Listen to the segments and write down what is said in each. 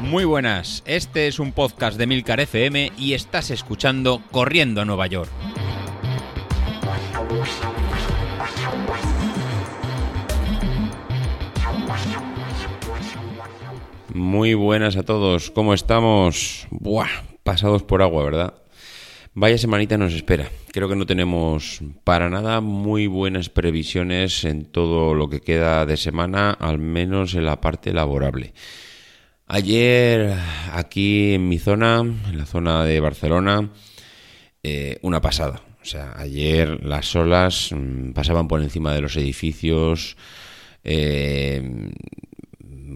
Muy buenas, este es un podcast de Milcar FM y estás escuchando Corriendo a Nueva York. Muy buenas a todos, ¿cómo estamos? Buah, pasados por agua, ¿verdad? Vaya semanita nos espera. Creo que no tenemos para nada muy buenas previsiones en todo lo que queda de semana, al menos en la parte laborable. Ayer, aquí en mi zona, en la zona de Barcelona, eh, una pasada. O sea, ayer las olas mm, pasaban por encima de los edificios. Eh,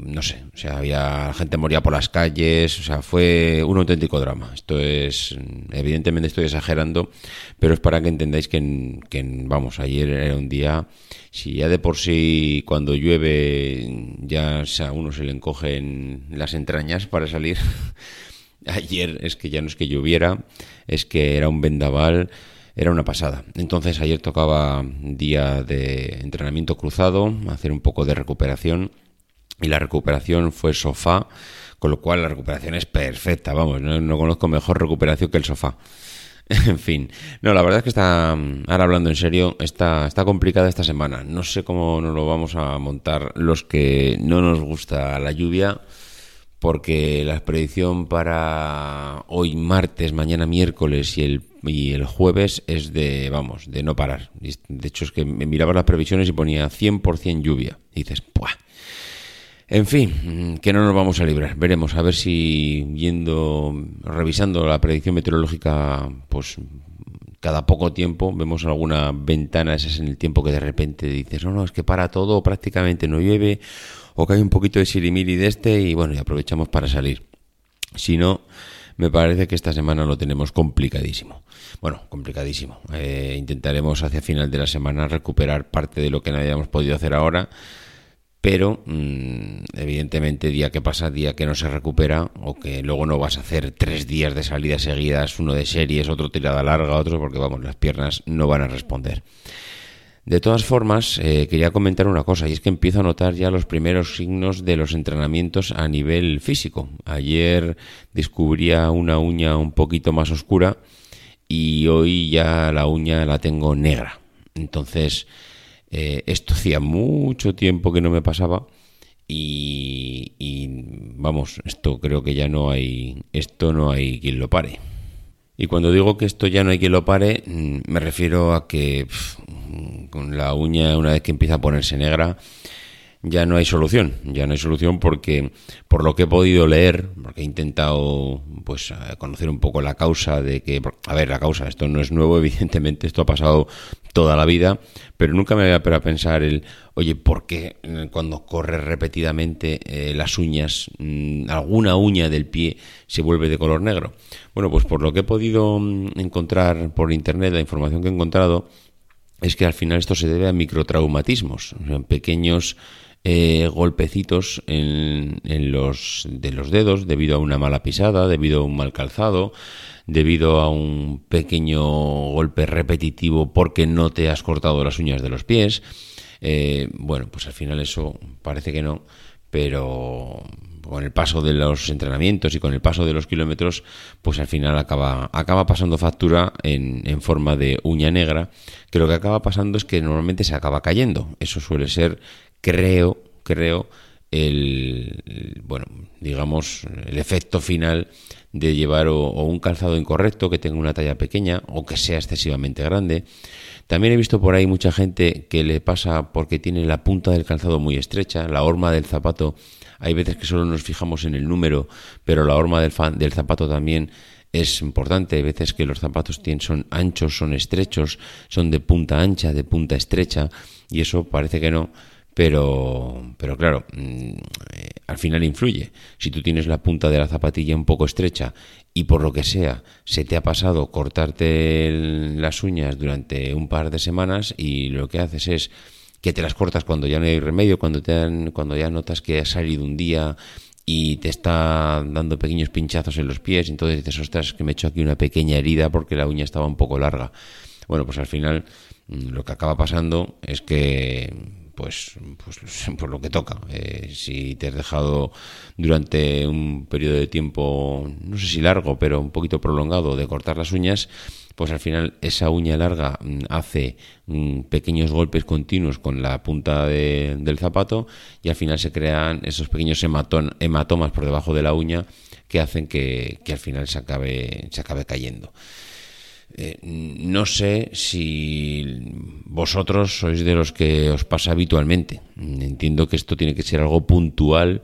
no sé, o sea, había gente moría por las calles, o sea, fue un auténtico drama. Esto es, evidentemente estoy exagerando, pero es para que entendáis que, que, vamos, ayer era un día, si ya de por sí cuando llueve ya a uno se le encogen las entrañas para salir, ayer es que ya no es que lloviera, es que era un vendaval, era una pasada. Entonces ayer tocaba día de entrenamiento cruzado, hacer un poco de recuperación y la recuperación fue sofá, con lo cual la recuperación es perfecta, vamos, no, conozco mejor recuperación que el sofá. en fin, no, la verdad es que está, ahora hablando en serio, está, está complicada esta semana. No sé cómo nos lo vamos a montar los que no nos gusta la lluvia, porque la predicción para hoy martes, mañana miércoles y el, y el jueves es de, vamos, de no parar. De hecho es que me miraba las previsiones y ponía 100% lluvia. Y dices, ¡puah! En fin, que no nos vamos a librar. Veremos a ver si viendo, revisando la predicción meteorológica, pues cada poco tiempo vemos alguna ventana, ese es en el tiempo que de repente dices, no, no, es que para todo, prácticamente no llueve, o que hay un poquito de sirimiri de este, y bueno, y aprovechamos para salir. Si no, me parece que esta semana lo tenemos complicadísimo. Bueno, complicadísimo. Eh, intentaremos hacia final de la semana recuperar parte de lo que no hayamos podido hacer ahora pero mm, evidentemente día que pasa, día que no se recupera o que luego no vas a hacer tres días de salida seguidas, uno de series, otro tirada larga, otro porque vamos, las piernas no van a responder. De todas formas, eh, quería comentar una cosa, y es que empiezo a notar ya los primeros signos de los entrenamientos a nivel físico. Ayer descubría una uña un poquito más oscura y hoy ya la uña la tengo negra. Entonces, eh, esto hacía mucho tiempo que no me pasaba y, vamos, esto creo que ya no hay, esto no hay quien lo pare. Y cuando digo que esto ya no hay quien lo pare, mm, me refiero a que con la uña una vez que empieza a ponerse negra, ya no hay solución, ya no hay solución porque por lo que he podido leer, porque he intentado pues conocer un poco la causa de que, a ver, la causa, esto no es nuevo, evidentemente esto ha pasado toda la vida, pero nunca me había a pensar el, oye, ¿por qué eh, cuando corre repetidamente eh, las uñas, mm, alguna uña del pie se vuelve de color negro? Bueno, pues por lo que he podido mm, encontrar por internet, la información que he encontrado, es que al final esto se debe a microtraumatismos, pequeños eh, golpecitos en, los, de los dedos debido a una mala pisada, debido a un mal calzado, debido a un pequeño golpe repetitivo porque no te has cortado las uñas de los pies. Eh, bueno, pues al final eso parece que no, pero con el paso de los entrenamientos y con el paso de los kilómetros, pues al final acaba, acaba pasando factura en, en, forma de uña negra, que lo que acaba pasando es que normalmente se acaba cayendo. Eso suele ser creo, creo, el, bueno, digamos, el efecto final de llevar o, un calzado incorrecto, que tenga una talla pequeña o que sea excesivamente grande. También he visto por ahí mucha gente que le pasa porque tiene la punta del calzado muy estrecha, la horma del zapato. Hay veces que solo nos fijamos en el número, pero la horma del, del zapato también es importante. Hay veces que los zapatos tienen, son anchos, son estrechos, son de punta ancha, de punta estrecha, y eso parece que no pero, pero claro, mm, eh, al final influye. Si tú tienes la punta de la zapatilla un poco estrecha y por lo que sea se te ha pasado cortarte las uñas durante un par de semanas y lo que haces es que te las cortas cuando ya no hay remedio, cuando, te cuando ya notas que has salido un día y te está dando pequeños pinchazos en los pies, entonces dices, ostras, que me he hecho aquí una pequeña herida porque la uña estaba un poco larga. Bueno, pues al final mm, lo que acaba pasando es que pues, pues, pues lo que toca. Eh, si te has dejado durante un periodo de tiempo, no sé si largo, pero un poquito prolongado, de cortar las uñas, pues al final esa uña larga mm, hace mm, pequeños golpes continuos con la punta del zapato y al final se crean esos pequeños hematomas por debajo de la uña que hacen que, que al final se acabe, se acabe cayendo. Eh, no sé si vosotros sois de los que os pasa habitualmente. Entiendo que esto tiene que ser algo puntual,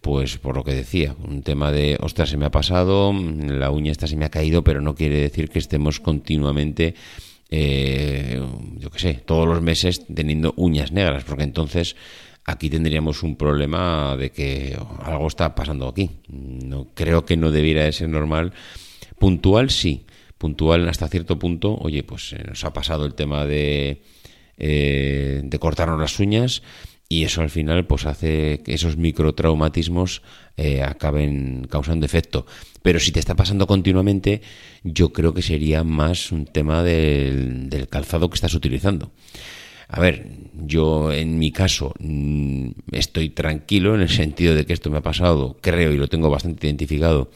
pues por lo que decía, un tema de, ostras, se me ha pasado, la uña esta se me ha caído, pero no quiere decir que estemos continuamente, eh, yo qué sé, todos los meses teniendo uñas negras, porque entonces aquí tendríamos un problema de que algo está pasando aquí. No creo que no debiera de ser normal. Puntual sí, puntual hasta cierto punto, oye, pues eh, nos ha pasado el tema de, eh, de cortarnos las uñas y eso al final pues hace que esos microtraumatismos eh, acaben causando efecto. Pero si te está pasando continuamente, yo creo que sería más un tema del, del calzado que estás utilizando. A ver, yo en mi caso mm, estoy tranquilo en el sentido de que esto me ha pasado, creo y lo tengo bastante identificado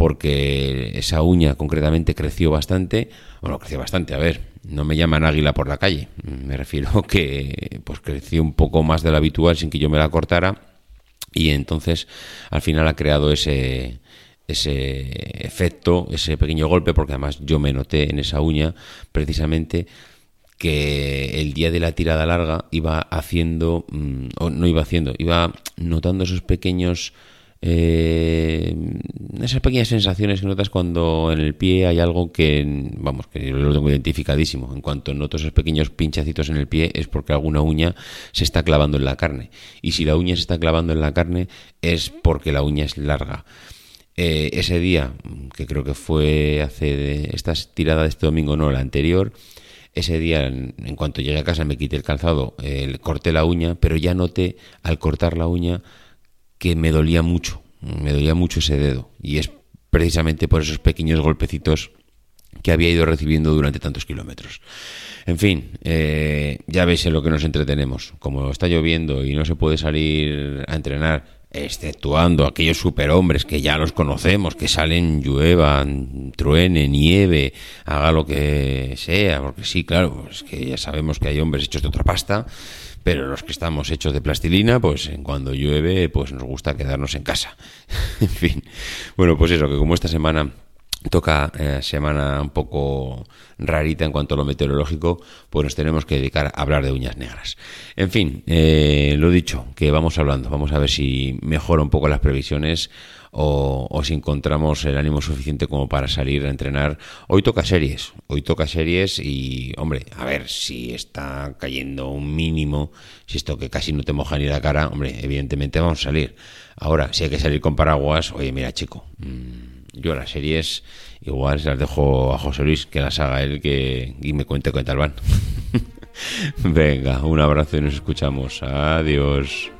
porque esa uña concretamente creció bastante, bueno, creció bastante, a ver, no me llaman águila por la calle, me refiero que pues creció un poco más de lo habitual sin que yo me la cortara y entonces al final ha creado ese ese efecto, ese pequeño golpe, porque además yo me noté en esa uña precisamente que el día de la tirada larga iba haciendo, mm, o no iba haciendo, iba notando esos pequeños eh, esas pequeñas sensaciones que notas cuando en el pie hay algo que, vamos, que yo lo tengo identificadísimo. En cuanto noto esos pequeños pinchacitos en el pie es porque alguna uña se está clavando en la carne. Y si la uña se está clavando en la carne es porque la uña es larga. Eh, ese día, que creo que fue hace esta tirada de este domingo, no, la anterior, ese día, en, cuanto llegué a casa, me quité el calzado, eh, corté la uña, pero ya noté al cortar la uña que me dolía mucho, me dolía mucho ese dedo. Y es precisamente por esos pequeños golpecitos que había ido recibiendo durante tantos kilómetros. En fin, eh, ya veis en lo que nos entretenemos. Como está lloviendo y no se puede salir a entrenar, exceptuando aquellos superhombres que ya los conocemos, que salen, lluevan, truene, nieve, haga lo que sea, porque sí, claro, es que ya sabemos que hay hombres hechos de otra pasta pero los que estamos hechos de plastilina, pues en cuando llueve, pues nos gusta quedarnos en casa. en fin, bueno, pues eso, que como esta semana toca eh, semana un poco rarita en cuanto a lo meteorológico, pues nos tenemos que dedicar a hablar de uñas negras. En fin, eh, lo dicho, que vamos hablando, vamos a ver si mejora un poco las previsiones o, si encontramos el ánimo suficiente como para salir a entrenar. Hoy toca series, hoy toca series y, hombre, a ver si está cayendo un mínimo, si esto que casi no te moja ni la cara, hombre, evidentemente vamos a salir. Ahora, si hay que salir con paraguas, oye, mira, chico, mm, yo las series igual se las dejo a José Luis, que las haga él que, y me cuente qué tal van. Venga, un abrazo y nos escuchamos. Adiós.